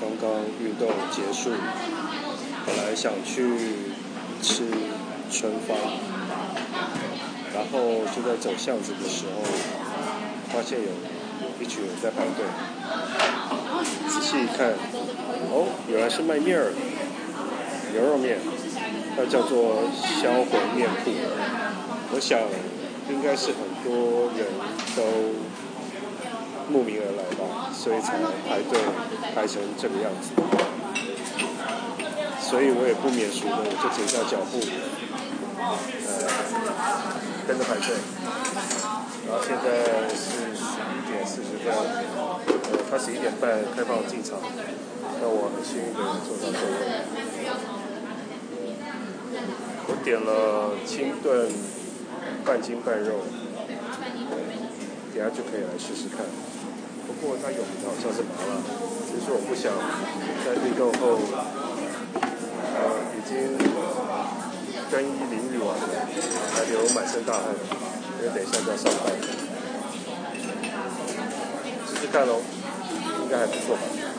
刚刚运动结束，本来想去吃春芳，然后就在走巷子的时候，发现有一群人在排队。仔细一看，哦，原来是卖面儿，牛肉面，它叫做销魂面铺。我想，应该是很多人都慕名而来吧，所以才排队排成这个样子。所以我也不免俗的，我就停下脚步，呃，跟着排队。然后现在是十一点四十分，呃，他十一点半开放进场，那我很幸运的坐到座位。我点了清炖半斤半肉，等下就可以来试试看。不过它有名的好像是麻辣，只是我不想在运动后，呃，已经更衣淋浴完了，还流满身大汗，因为等一下就要上班。试试看喽，应该还不错吧。